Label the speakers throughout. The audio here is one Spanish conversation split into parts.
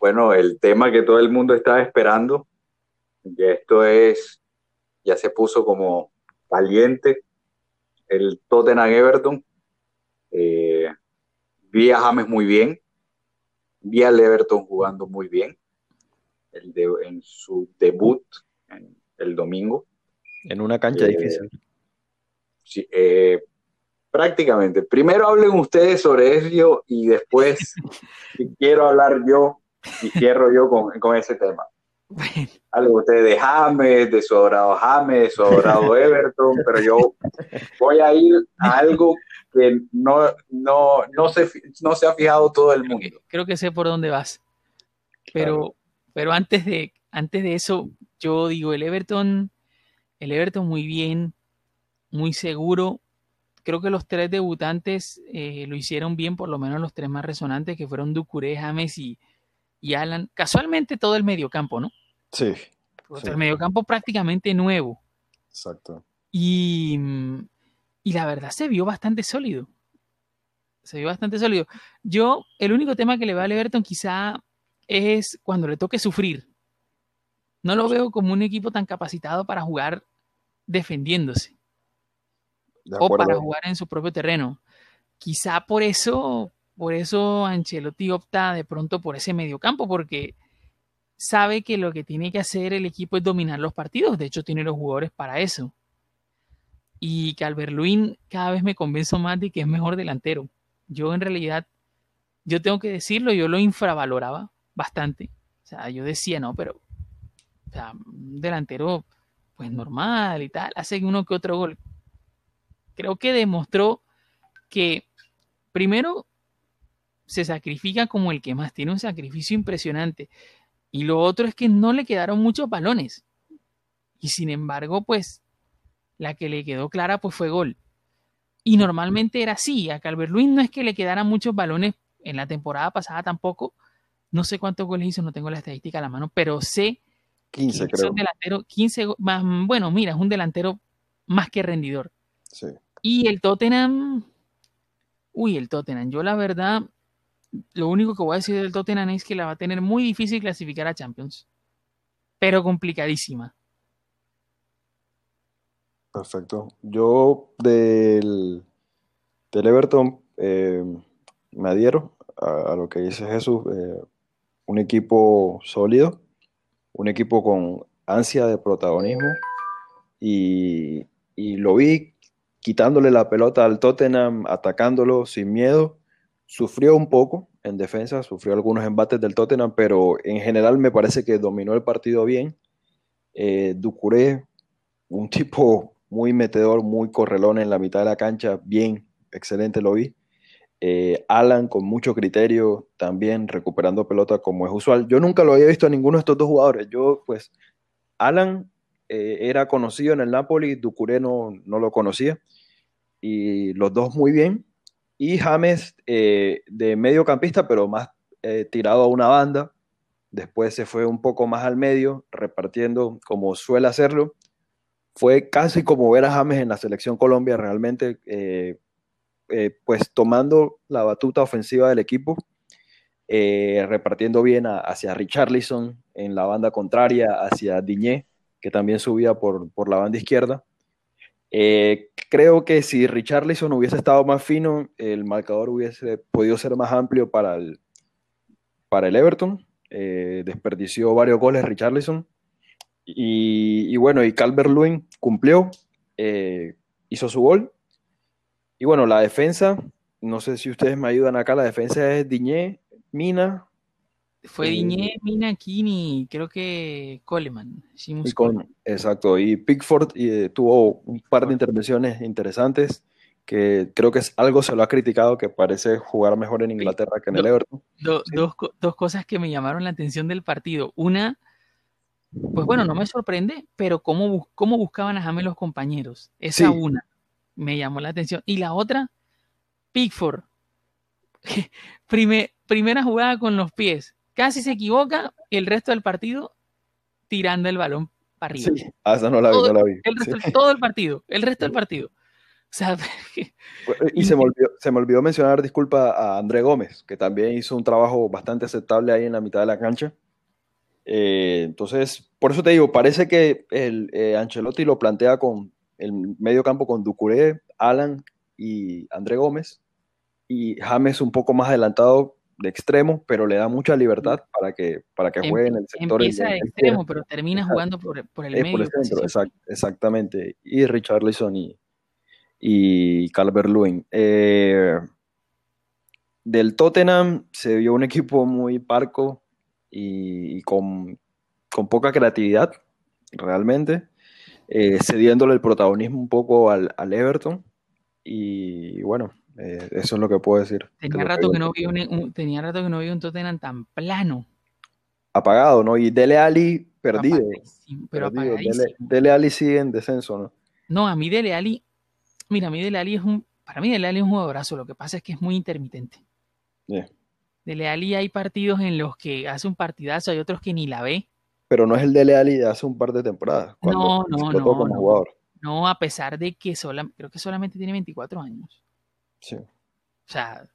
Speaker 1: bueno, el tema que todo el mundo estaba esperando, que esto es, ya se puso como caliente, el Tottenham Everton. Eh, vi a James muy bien, vi al Everton jugando muy bien el de, en su debut el domingo.
Speaker 2: En una cancha
Speaker 1: Eh,
Speaker 2: difícil.
Speaker 1: Sí, eh, prácticamente. Primero hablen ustedes sobre eso y después si quiero hablar yo y cierro yo con, con ese tema.
Speaker 3: Bueno,
Speaker 1: Hablen ustedes de James, de su adorado James, de su adorado Everton, pero yo voy a ir a algo que no, no, no, se, no se ha fijado todo el
Speaker 3: creo que,
Speaker 1: mundo.
Speaker 3: creo que sé por dónde vas. Pero, pero antes de, antes de eso, yo digo, el Everton, el Everton muy bien, muy seguro. Creo que los tres debutantes eh, lo hicieron bien, por lo menos los tres más resonantes, que fueron Ducuré, James y, y Alan. Casualmente todo el mediocampo, ¿no?
Speaker 2: Sí,
Speaker 3: Porque
Speaker 2: Sí.
Speaker 3: El mediocampo prácticamente nuevo.
Speaker 2: exacto.
Speaker 3: Y, mm, y la verdad se vio bastante sólido. Se vio bastante sólido. Yo, el único tema que le va al Everton quizá es cuando le toque sufrir. No lo veo como un equipo tan capacitado para jugar defendiéndose
Speaker 2: De
Speaker 3: o para jugar en su propio terreno. Quizá por eso, por eso Ancelotti opta de pronto por ese mediocampo, porque sabe que lo que tiene que hacer el equipo es dominar los partidos. De hecho, tiene los jugadores para eso. Y Calvert-Lewin cada vez me convenzo más de que es mejor delantero. Yo en realidad, yo tengo que decirlo, yo lo infravaloraba bastante. O sea, yo decía, no, pero o un delantero pues normal y tal, hace uno que otro gol. Creo que demostró que primero se sacrifica como el que más, tiene un sacrificio impresionante. Y lo otro es que no le quedaron muchos balones. Y sin embargo, pues la que le quedó clara pues fue gol. Y normalmente era así. A Calvert-Lewin no es que le quedaran muchos balones en la temporada pasada tampoco. No sé cuántos goles hizo, no tengo la estadística a la mano, pero sé
Speaker 2: 15
Speaker 3: que es
Speaker 2: creo.
Speaker 3: un delantero 15 go- más, bueno, mira, es un delantero más que rendidor.
Speaker 2: Sí.
Speaker 3: Y el Tottenham, uy, el Tottenham, yo la verdad, lo único que voy a decir del Tottenham es que la va a tener muy difícil clasificar a Champions, pero complicadísima.
Speaker 2: Perfecto. Yo del, del Everton eh, me adhiero a, lo que dice Jesús. eh, un equipo sólido, un equipo con ansia de protagonismo y lo vi quitándole la pelota al Tottenham, atacándolo sin miedo. Sufrió un poco en defensa, sufrió algunos embates del Tottenham, pero en general me parece que dominó el partido bien. Eh, Ducuré, un tipo muy metedor, muy correlón en la mitad de la cancha, bien, excelente lo vi. Eh, Alan con mucho criterio, también recuperando pelota como es usual. Yo nunca lo había visto a ninguno de estos dos jugadores. Yo, pues, Alan eh, era conocido en el Napoli, Ducuré no, no lo conocía, y los dos muy bien. Y James eh, de mediocampista, pero más eh, tirado a una banda. Después se fue un poco más al medio, repartiendo como suele hacerlo fue casi como ver a James en la selección Colombia, realmente, eh, eh, pues tomando la batuta ofensiva del equipo, repartiendo bien a- hacia Richarlison en la banda contraria, hacia Diñé, que también subía por, por la banda izquierda. Eh, creo que si Richarlison hubiese estado más fino, el marcador hubiese podido ser más amplio para el, para el Everton. Eh, desperdició varios goles Richarlison. Y, y bueno, y Calvert Lewin cumplió, eh, hizo su gol. Y bueno, la defensa, no sé si ustedes me ayudan acá, la defensa es Diñé, Mina
Speaker 3: Fue
Speaker 2: Eh,
Speaker 3: Diñé, Mina, Kini, creo que Coleman.
Speaker 2: Y con, exacto, y Pickford eh, tuvo un par de intervenciones interesantes que creo que es algo se lo ha criticado que parece jugar mejor en Inglaterra que en el. Everton.
Speaker 3: Do- dos, dos cosas que me llamaron la atención del partido. Una, pues bueno, no me sorprende, pero cómo, cómo buscaban a James los compañeros. Esa
Speaker 2: Sí.
Speaker 3: una me llamó la atención. Y la otra, Pickford. Prime- primera jugada con los pies. Casi se equivoca el resto del partido tirando el balón para arriba.
Speaker 2: Sí, ah, esa no la vi,
Speaker 3: Todo-
Speaker 2: no la vi.
Speaker 3: El
Speaker 2: Sí.
Speaker 3: resto, Todo el partido, el resto del partido.
Speaker 2: y se me, olvidó, se me, olvidó, mencionar, disculpa, a André Gómez, que también hizo un trabajo bastante aceptable ahí en la mitad de la cancha. Eh, entonces, por eso te digo, parece que el eh, Ancelotti lo plantea con el medio campo con Ducuré, Alan y André Gómez, y James un poco más adelantado de extremo, pero le da mucha libertad para que, para que juegue en el sector.
Speaker 3: Empieza de extremo, pero termina jugando por, por el medio. Por el centro,
Speaker 2: exactamente. Y Richarlison y, y Calvert-Lewin. Eh, del Tottenham se vio un equipo muy parco y, con, poca creatividad, realmente, eh, cediéndole el protagonismo un poco al, Everton. Y bueno, eh, eso es lo que puedo decir.
Speaker 3: Tenía rato que, no vi un, tenía rato que no vi un Tottenham tan plano.
Speaker 2: Apagado, ¿no? Y Dele Ali perdido. Pero Dele, Dele, Ali sigue en descenso, ¿no?
Speaker 3: No, a mí Dele Ali Mira, a mí Dele es un, para mí Dele es un jugadorazo, lo que pasa es que es muy intermitente. Yeah. Dele hay partidos en los que hace un partidazo, hay otros que ni la ve.
Speaker 2: Pero no es el Dele Ali de hace un par de temporadas.
Speaker 3: No, no, no. No, a pesar de que creo que solamente tiene 24 años. Sí. O sea,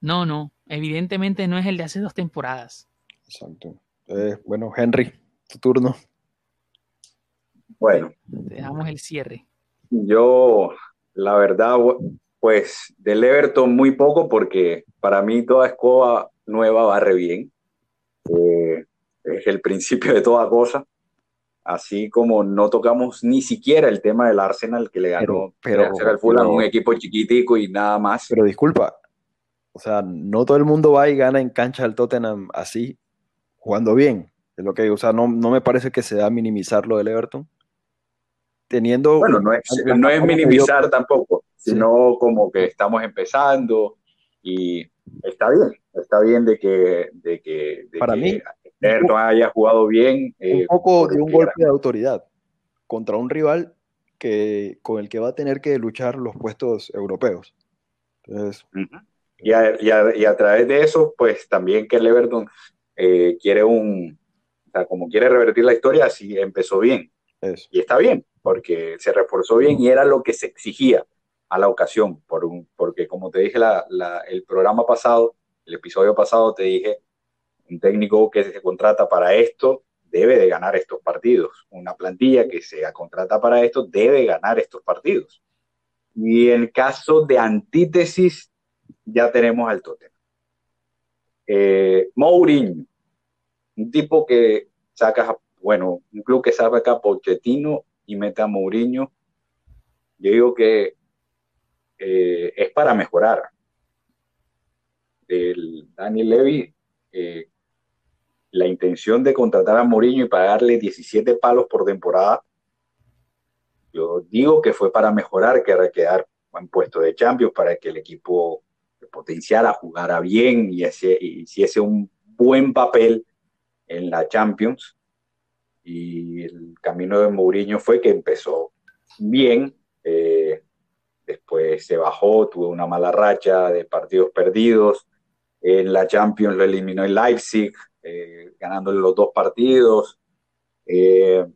Speaker 3: no, no. Evidentemente no es el de hace dos temporadas.
Speaker 2: Exacto. Eh, bueno, Henry, tu turno.
Speaker 1: Bueno.
Speaker 3: Te damos el cierre.
Speaker 1: Yo, la verdad, pues del Everton muy poco porque para mí toda escoba nueva barre bien. Eh, es el principio de toda cosa. Así como no tocamos ni siquiera el tema del Arsenal que le ganó pero, el Fulham, un equipo chiquitico y nada más.
Speaker 2: Pero disculpa, o sea, no todo el mundo va y gana en cancha al Tottenham así, jugando bien. Es lo que o sea, no, no me parece que se da minimizar lo del Everton teniendo...
Speaker 1: Bueno, no es, no es minimizar tampoco, sino como que estamos empezando y está bien, está bien de que, de que,
Speaker 2: Para mí,
Speaker 1: haya jugado bien.
Speaker 2: un eh, poco de un golpe de autoridad contra un rival que, con el que va a tener que luchar los puestos europeos. Entonces,
Speaker 1: y, a, y, a, y, a, través de eso, pues también que el Everton eh, quiere un, o sea, como quiere revertir la historia, sí empezó bien. Y está bien, porque se reforzó bien y era lo que se exigía a la ocasión, por un, porque como te dije la, el programa pasado, el episodio pasado, te dije, un técnico que se contrata para esto debe de ganar estos partidos. Una plantilla que se contrata para esto debe ganar estos partidos. Y en caso de antítesis, ya tenemos al Tottenham. Eh, Mourinho, un tipo que saca bueno, un club que sabe acá Pochettino y mete a Mourinho, yo digo que eh, es para mejorar. El Daniel Levy, eh, la intención de contratar a Mourinho y pagarle 17 palos por temporada, yo digo que fue para mejorar, que era quedar en puesto de Champions, para que el equipo potenciara, jugara bien y hiciese un buen papel en la Champions. Y el camino de Mourinho fue que empezó bien, eh, después se bajó, tuvo una mala racha de partidos perdidos, en la Champions lo eliminó el Leipzig, eh, ganándole los dos partidos, eh,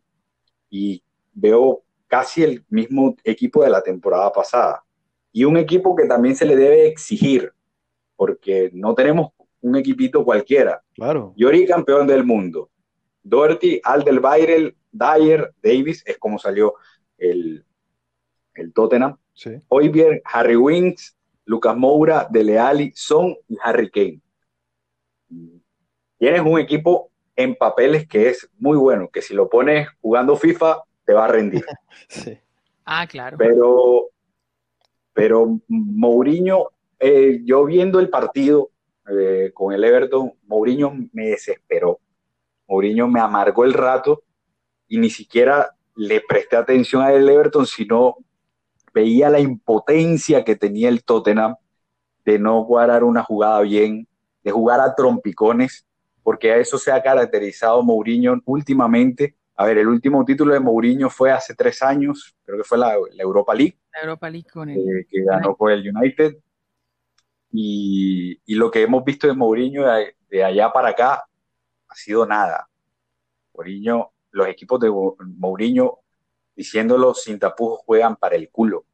Speaker 1: y veo casi el mismo equipo de la temporada pasada, y un equipo que también se le debe exigir, porque no tenemos un equipito cualquiera.
Speaker 2: Claro.
Speaker 1: Yori campeón del mundo, Doherty, Alderweireld, Dyer, Davis, es como salió el, el Tottenham. Sí. bien Harry Winks, Lucas Moura, Dele Alli, Son y Harry Kane. Tienes un equipo en papeles que es muy bueno, que si lo pones jugando FIFA te va a rendir.
Speaker 3: Sí. Ah, claro.
Speaker 1: Pero, pero Mourinho, eh, yo viendo el partido eh, con el Everton, Mourinho me desesperó. Mourinho me amargó el rato y ni siquiera le presté atención a el Everton, sino veía la impotencia que tenía el Tottenham de no guardar una jugada bien, de jugar a trompicones, porque a eso se ha caracterizado Mourinho últimamente. A ver, el último título de Mourinho fue hace tres años, creo que fue la, Europa League.
Speaker 3: La Europa League con el...
Speaker 1: Eh, que ganó con el United. Y, lo que hemos visto de Mourinho de allá para acá ha sido nada. Mourinho, los equipos de Mourinho, diciéndolo sin tapujos, juegan para el culo.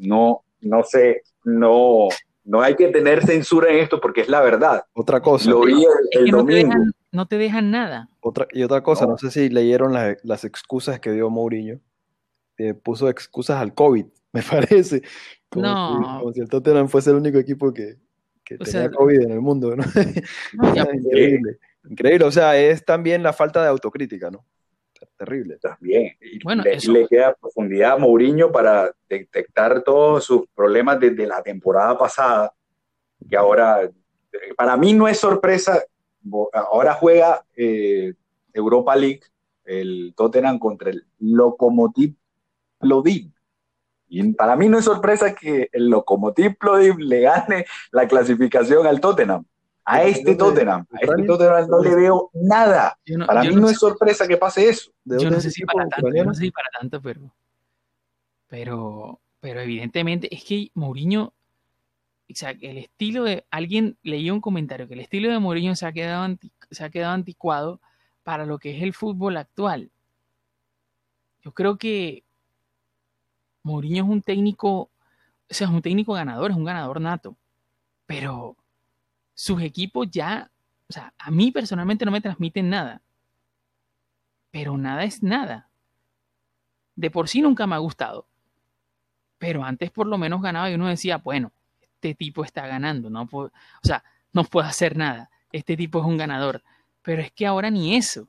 Speaker 1: No, no sé, no, no hay que tener censura en esto porque es la verdad.
Speaker 2: Otra cosa.
Speaker 1: Lo vi el,
Speaker 3: no, te
Speaker 1: domingo.
Speaker 3: dejan, no te dejan nada.
Speaker 2: Otra, y otra cosa, no,
Speaker 1: No.
Speaker 2: sé si leyeron la- las excusas que dio Mourinho. Eh, puso excusas al COVID, me parece. Como,
Speaker 3: No.
Speaker 2: si, como si el Tottenham fuese el único equipo que, tenía
Speaker 3: sea,
Speaker 2: COVID en el mundo, ¿no?
Speaker 3: No, ya,
Speaker 2: Increíble. Increíble. O sea, es también la falta de autocrítica, ¿no? Terrible.
Speaker 1: También. Y
Speaker 3: Bueno,
Speaker 1: le,
Speaker 3: eso-
Speaker 1: le queda profundidad a Mourinho para detectar todos sus problemas desde la temporada pasada, que ahora, eh, para mí no es sorpresa, ahora juega eh, Europa League, el Tottenham contra el Lokomotiv Plovdiv. Y para mí no es sorpresa que el Lokomotiv Plovdiv le gane la clasificación al Tottenham. A
Speaker 2: ¿De
Speaker 1: este? Tottenham, a este. Tottenham no le veo nada.
Speaker 3: no,
Speaker 1: Para mí
Speaker 3: no
Speaker 1: no
Speaker 3: sé-
Speaker 1: es sorpresa que pase eso.
Speaker 2: ¿De
Speaker 3: yo no sé si para tanto, yo no sé si para tanto, pero, pero, pero evidentemente es que Mourinho, o sea, el estilo de, alguien leía un comentario que el estilo de Mourinho se ha quedado, anti- se ha quedado anticuado para lo que es el fútbol actual. Yo creo que Mourinho es un técnico, o sea, es un técnico ganador, es un ganador nato, pero sus equipos ya, o sea, a mí personalmente no me transmiten nada pero nada es nada. De por sí nunca me ha gustado. Pero antes por lo menos ganaba y uno decía, bueno, este tipo está ganando, no puedo- o sea, no puedo hacer nada. Este tipo es un ganador. Pero es que ahora ni eso.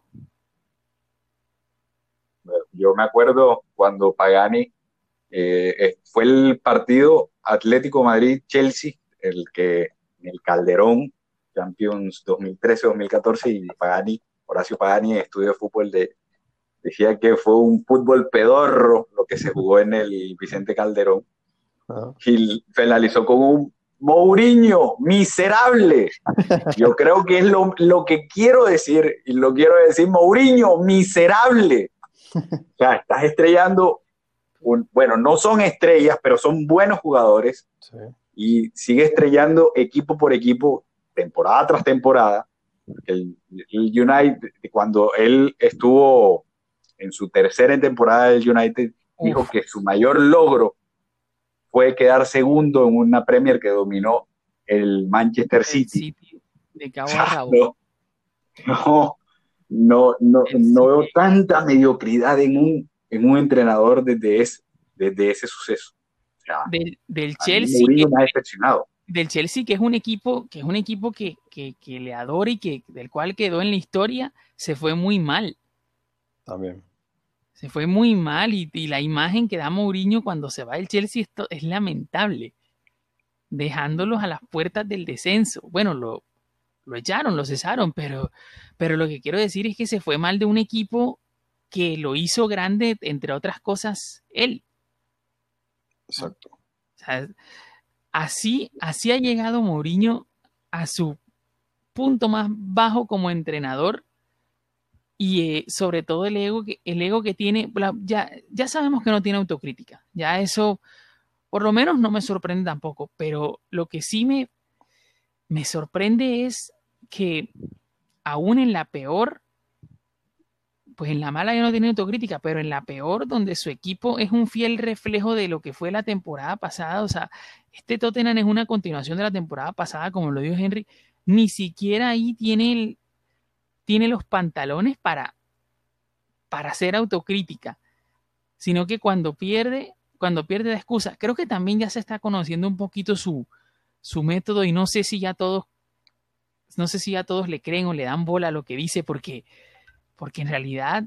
Speaker 1: Yo me acuerdo cuando Pagani eh, eh, fue el partido Atlético Madrid-Chelsea, el que en el Calderón, Champions 2013-2014, y Pagani, Horacio Pagani, estudio de fútbol, de, decía que fue un fútbol pedorro lo que se jugó en el Vicente Calderón,
Speaker 2: Ajá.
Speaker 1: y finalizó con un Mourinho, miserable. Yo creo que es lo, lo que quiero decir, y lo quiero decir, Mourinho, miserable. O sea, estás estrellando, un- bueno, no son estrellas, pero son buenos jugadores
Speaker 2: Sí.
Speaker 1: Y sigue estrellando equipo por equipo, temporada tras temporada. El, el United, cuando él estuvo en su tercera temporada del United, dijo
Speaker 3: Uf.
Speaker 1: que su mayor logro fue quedar segundo en una Premier que dominó el Manchester
Speaker 3: El
Speaker 1: City.
Speaker 3: De cabo a rabo.
Speaker 1: No, no, no, no, veo tanta mediocridad en un, en un entrenador desde ese, desde ese suceso. Sea,
Speaker 3: Del, Chelsea, que,
Speaker 1: me ha decepcionado.
Speaker 3: del Chelsea, que es un equipo, que es un equipo que, que, que le adora y que, del cual quedó en la historia, se fue muy mal.
Speaker 2: También.
Speaker 3: Se fue muy mal y, y la imagen que da Mourinho cuando se va del Chelsea esto es lamentable, dejándolos a las puertas del descenso. Bueno, lo, lo echaron, lo cesaron, pero, pero lo que quiero decir es que se fue mal de un equipo que lo hizo grande, entre otras cosas, él.
Speaker 2: Exacto.
Speaker 3: O sea, así, así ha llegado Mourinho a su punto más bajo como entrenador y eh, sobre todo el ego que, el ego que tiene, ya, ya sabemos que no tiene autocrítica, ya eso por lo menos no me sorprende tampoco, pero lo que sí me, me sorprende es que aún en la peor, pues en la mala ya no tiene autocrítica, pero en la peor, donde su equipo es un fiel reflejo de lo que fue la temporada pasada, o sea, este Tottenham es una continuación de la temporada pasada, como lo dijo Henry, ni siquiera ahí tiene, el, tiene los pantalones para, para hacer autocrítica, sino que cuando pierde, cuando pierde la excusa, creo que también ya se está conociendo un poquito su, su método y no sé si ya todos, no sé si ya todos le creen o le dan bola a lo que dice, porque, porque en realidad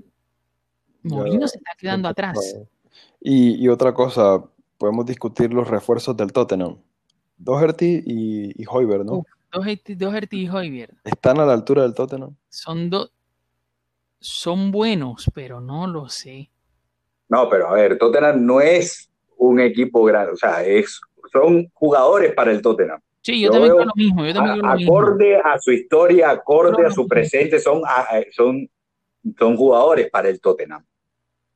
Speaker 3: Mourinho se está quedando atrás.
Speaker 2: Y, y otra cosa, podemos discutir los refuerzos del Tottenham. Doherty y, y ¿no?
Speaker 3: Uf. Doherty, Doherty y Højbjerg
Speaker 2: ¿Están a la altura del Tottenham?
Speaker 3: son dos, son buenos, pero no lo sé.
Speaker 1: No, pero a ver, Tottenham no es un equipo grande, o sea, es, son jugadores para el Tottenham.
Speaker 3: Sí, yo,
Speaker 1: Yo
Speaker 3: también
Speaker 1: veo
Speaker 3: creo lo mismo, yo también
Speaker 1: A-
Speaker 3: creo lo mismo.
Speaker 1: acorde a su historia, acorde a su presente, son, a- son, son jugadores para el Tottenham.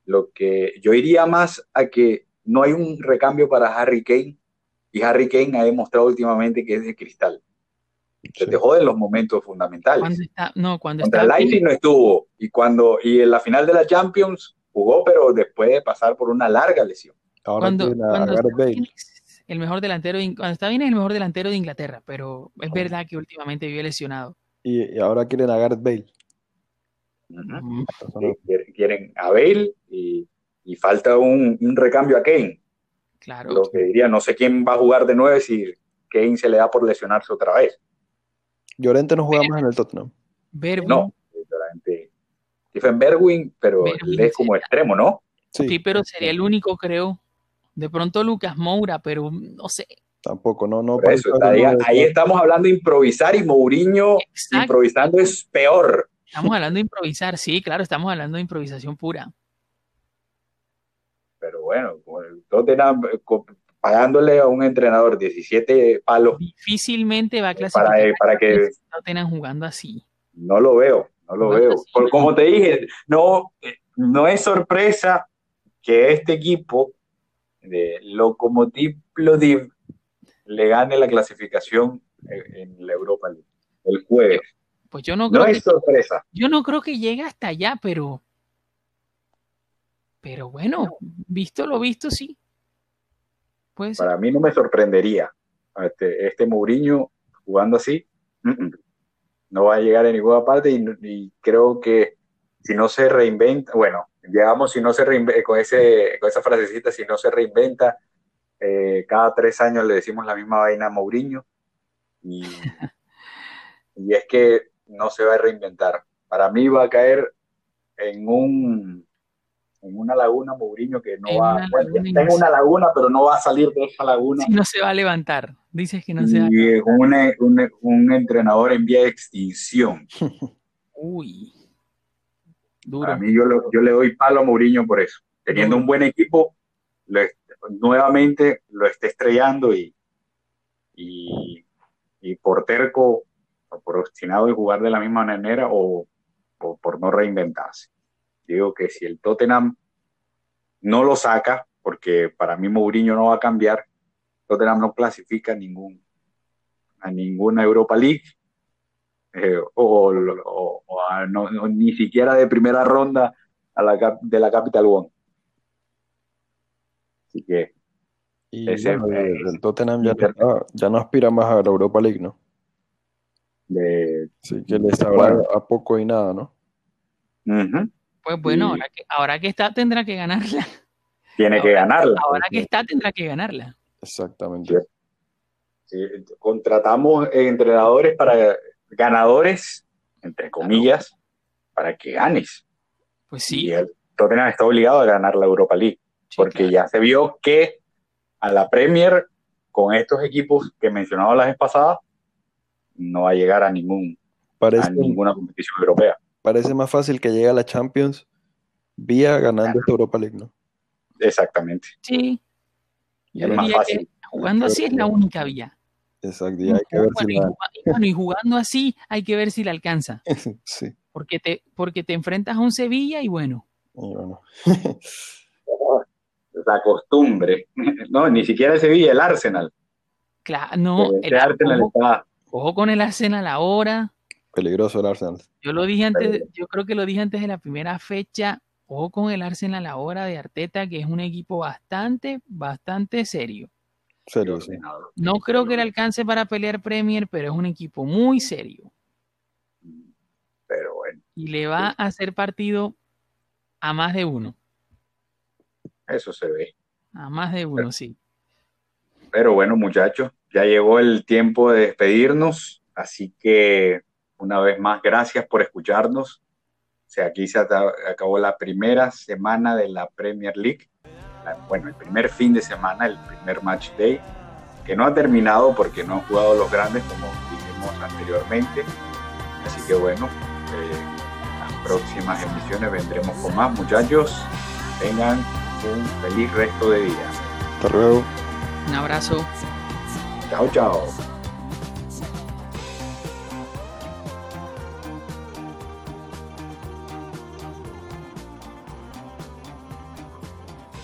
Speaker 1: Lo que yo iría más a que no hay un recambio para Harry Kane y Harry Kane ha demostrado últimamente que es de cristal. Se
Speaker 2: Sí.
Speaker 1: te joden los momentos fundamentales.
Speaker 3: Cuando está, no, cuando
Speaker 1: Contra
Speaker 3: está
Speaker 1: el Leipzig no estuvo y cuando y en la final de la Champions jugó, pero después de pasar por una larga lesión.
Speaker 2: Ahora
Speaker 3: Cuando, es el mejor delantero, de cuando está bien es el mejor delantero de Inglaterra, pero es verdad que últimamente vive lesionado.
Speaker 2: Y, y ahora quieren a Gareth Bale.
Speaker 3: Mm,
Speaker 1: Sí, quieren- Quieren a Bale y, y falta un, un recambio a Kane.
Speaker 3: Claro.
Speaker 1: Lo que diría, no sé quién va a jugar de nueve si Kane se le da por lesionarse otra vez.
Speaker 2: Llorente no juega más en el Tottenham.
Speaker 3: Bergwijn,
Speaker 1: No, literalmente. Stephen Berwin, pero él es como
Speaker 3: sí.
Speaker 1: extremo, ¿no?
Speaker 2: Sí,
Speaker 3: sí, pero sería el único, creo. De pronto Lucas Moura, pero no sé.
Speaker 2: tampoco, no, no.
Speaker 1: Por eso,
Speaker 2: parece
Speaker 1: ahí, estamos hablando de improvisar y Mourinho
Speaker 3: Exacto.
Speaker 1: improvisando es peor.
Speaker 3: Estamos hablando de improvisar, sí, claro, estamos hablando de improvisación pura.
Speaker 1: Pero bueno, Tottenham eh, co- pagándole a un entrenador 17 palos,
Speaker 3: Difícilmente va a clasificar.
Speaker 1: para, eh, para que
Speaker 3: tengan jugando así.
Speaker 1: no lo veo, no lo veo. Por-
Speaker 3: no.
Speaker 1: como te dije, no, eh, no es sorpresa que este equipo de Lokomotiv Plovdiv le gane la clasificación en, en la Europa League el jueves.
Speaker 3: Pues yo no creo
Speaker 1: No
Speaker 3: que
Speaker 1: sorpresa.
Speaker 3: Yo no creo que llegue hasta allá, pero. Pero bueno, visto lo visto, sí. Puede ser.
Speaker 1: Para mí no me sorprendería este, este Mourinho jugando así. mm, mm. No va a llegar a ninguna parte y, y creo que si no se reinventa, bueno, llegamos si no se reinventa, con, ese, con esa frasecita, si no se reinventa, eh, cada tres años le decimos la misma vaina a Mourinho y, y es que no se va a reinventar. Para mí va a caer en un en una laguna Mourinho que no
Speaker 3: En
Speaker 1: va, bueno,
Speaker 3: laguna
Speaker 1: está en
Speaker 3: inmensa.
Speaker 1: una laguna, pero no va a salir de esa laguna.
Speaker 3: Si no se va a levantar. Dices que no se va a
Speaker 1: y es un, un- un entrenador en vía de extinción.
Speaker 3: Uy. Duro.
Speaker 1: Para mí yo, lo- yo le doy palo a Mourinho por eso. Teniendo un buen equipo, lo nuevamente lo está estrellando y, y, y por terco, por obstinado en jugar de la misma manera o, o por no reinventarse. Digo que si el Tottenham no lo saca, porque para mí Mourinho no va a cambiar, Tottenham no clasifica a ningún a ninguna Europa League eh, o, o- o a- no- no- ni siquiera de primera ronda a la, de la Capital One. Así que
Speaker 2: Y
Speaker 1: Ese-
Speaker 2: bueno, el, el Tottenham ya no aspira más a la Europa League, ¿no?
Speaker 1: De,
Speaker 2: Así que les sabrá
Speaker 1: Bueno.
Speaker 2: a poco y nada, ¿no?
Speaker 3: Pues bueno,
Speaker 1: Y-
Speaker 3: ahora que, ahora que está tendrá que ganarla.
Speaker 1: tiene que ganarla.
Speaker 3: Ahora que está tendrá que ganarla.
Speaker 2: Exactamente.
Speaker 1: contratamos entrenadores para ganadores, entre comillas, para que ganes.
Speaker 3: Pues
Speaker 1: Y
Speaker 3: sí.
Speaker 1: el Tottenham está obligado a ganar la Europa League.
Speaker 3: sí,
Speaker 1: porque
Speaker 3: claro.
Speaker 1: ya se vio que a la Premier, con estos equipos que mencionaba la vez pasada, no va a llegar a, ningún, a
Speaker 2: Parece,
Speaker 1: ninguna competición europea.
Speaker 2: parece más fácil que llegue a la Champions vía ganando esta Europa League, ¿no?
Speaker 1: Exactamente.
Speaker 3: Sí. Yo
Speaker 1: Es más fácil.
Speaker 3: jugando así es la única vía.
Speaker 2: Exacto, y hay que ver
Speaker 3: Bueno,
Speaker 2: si
Speaker 3: y,
Speaker 2: la...
Speaker 3: juga- y bueno, y jugando así hay que ver si la alcanza.
Speaker 2: sí,
Speaker 3: Porque te, porque te enfrentas a un Sevilla y bueno,
Speaker 2: y bueno.
Speaker 1: La costumbre. No, ni siquiera el Sevilla, el Arsenal.
Speaker 3: claro, no,
Speaker 1: Este
Speaker 3: el-
Speaker 1: Arsenal está-
Speaker 3: ojo con el Arsenal ahora.
Speaker 2: Peligroso el Arsenal.
Speaker 3: Yo lo dije antes, yo creo que lo dije antes de la primera fecha. Ojo con el Arsenal ahora de Arteta, que es un equipo bastante, bastante serio.
Speaker 2: Serio, sí.
Speaker 3: No creo que le alcance para pelear Premier, pero es un equipo muy serio.
Speaker 1: Pero bueno,
Speaker 3: Y le va a hacer partido a más de uno.
Speaker 1: eso se ve.
Speaker 3: A más de uno, sí.
Speaker 1: Pero bueno, muchachos, ya llegó el tiempo de despedirnos, así que una vez más, gracias por escucharnos. O sea, aquí se acabó la primera semana de la Premier League. La- bueno, el primer fin de semana, el primer match day, que no ha terminado porque no han jugado los grandes, como dijimos anteriormente. Así que bueno, eh, las próximas emisiones vendremos con más, muchachos. Tengan un feliz resto de día.
Speaker 2: Hasta luego.
Speaker 3: Un abrazo.
Speaker 1: Cáo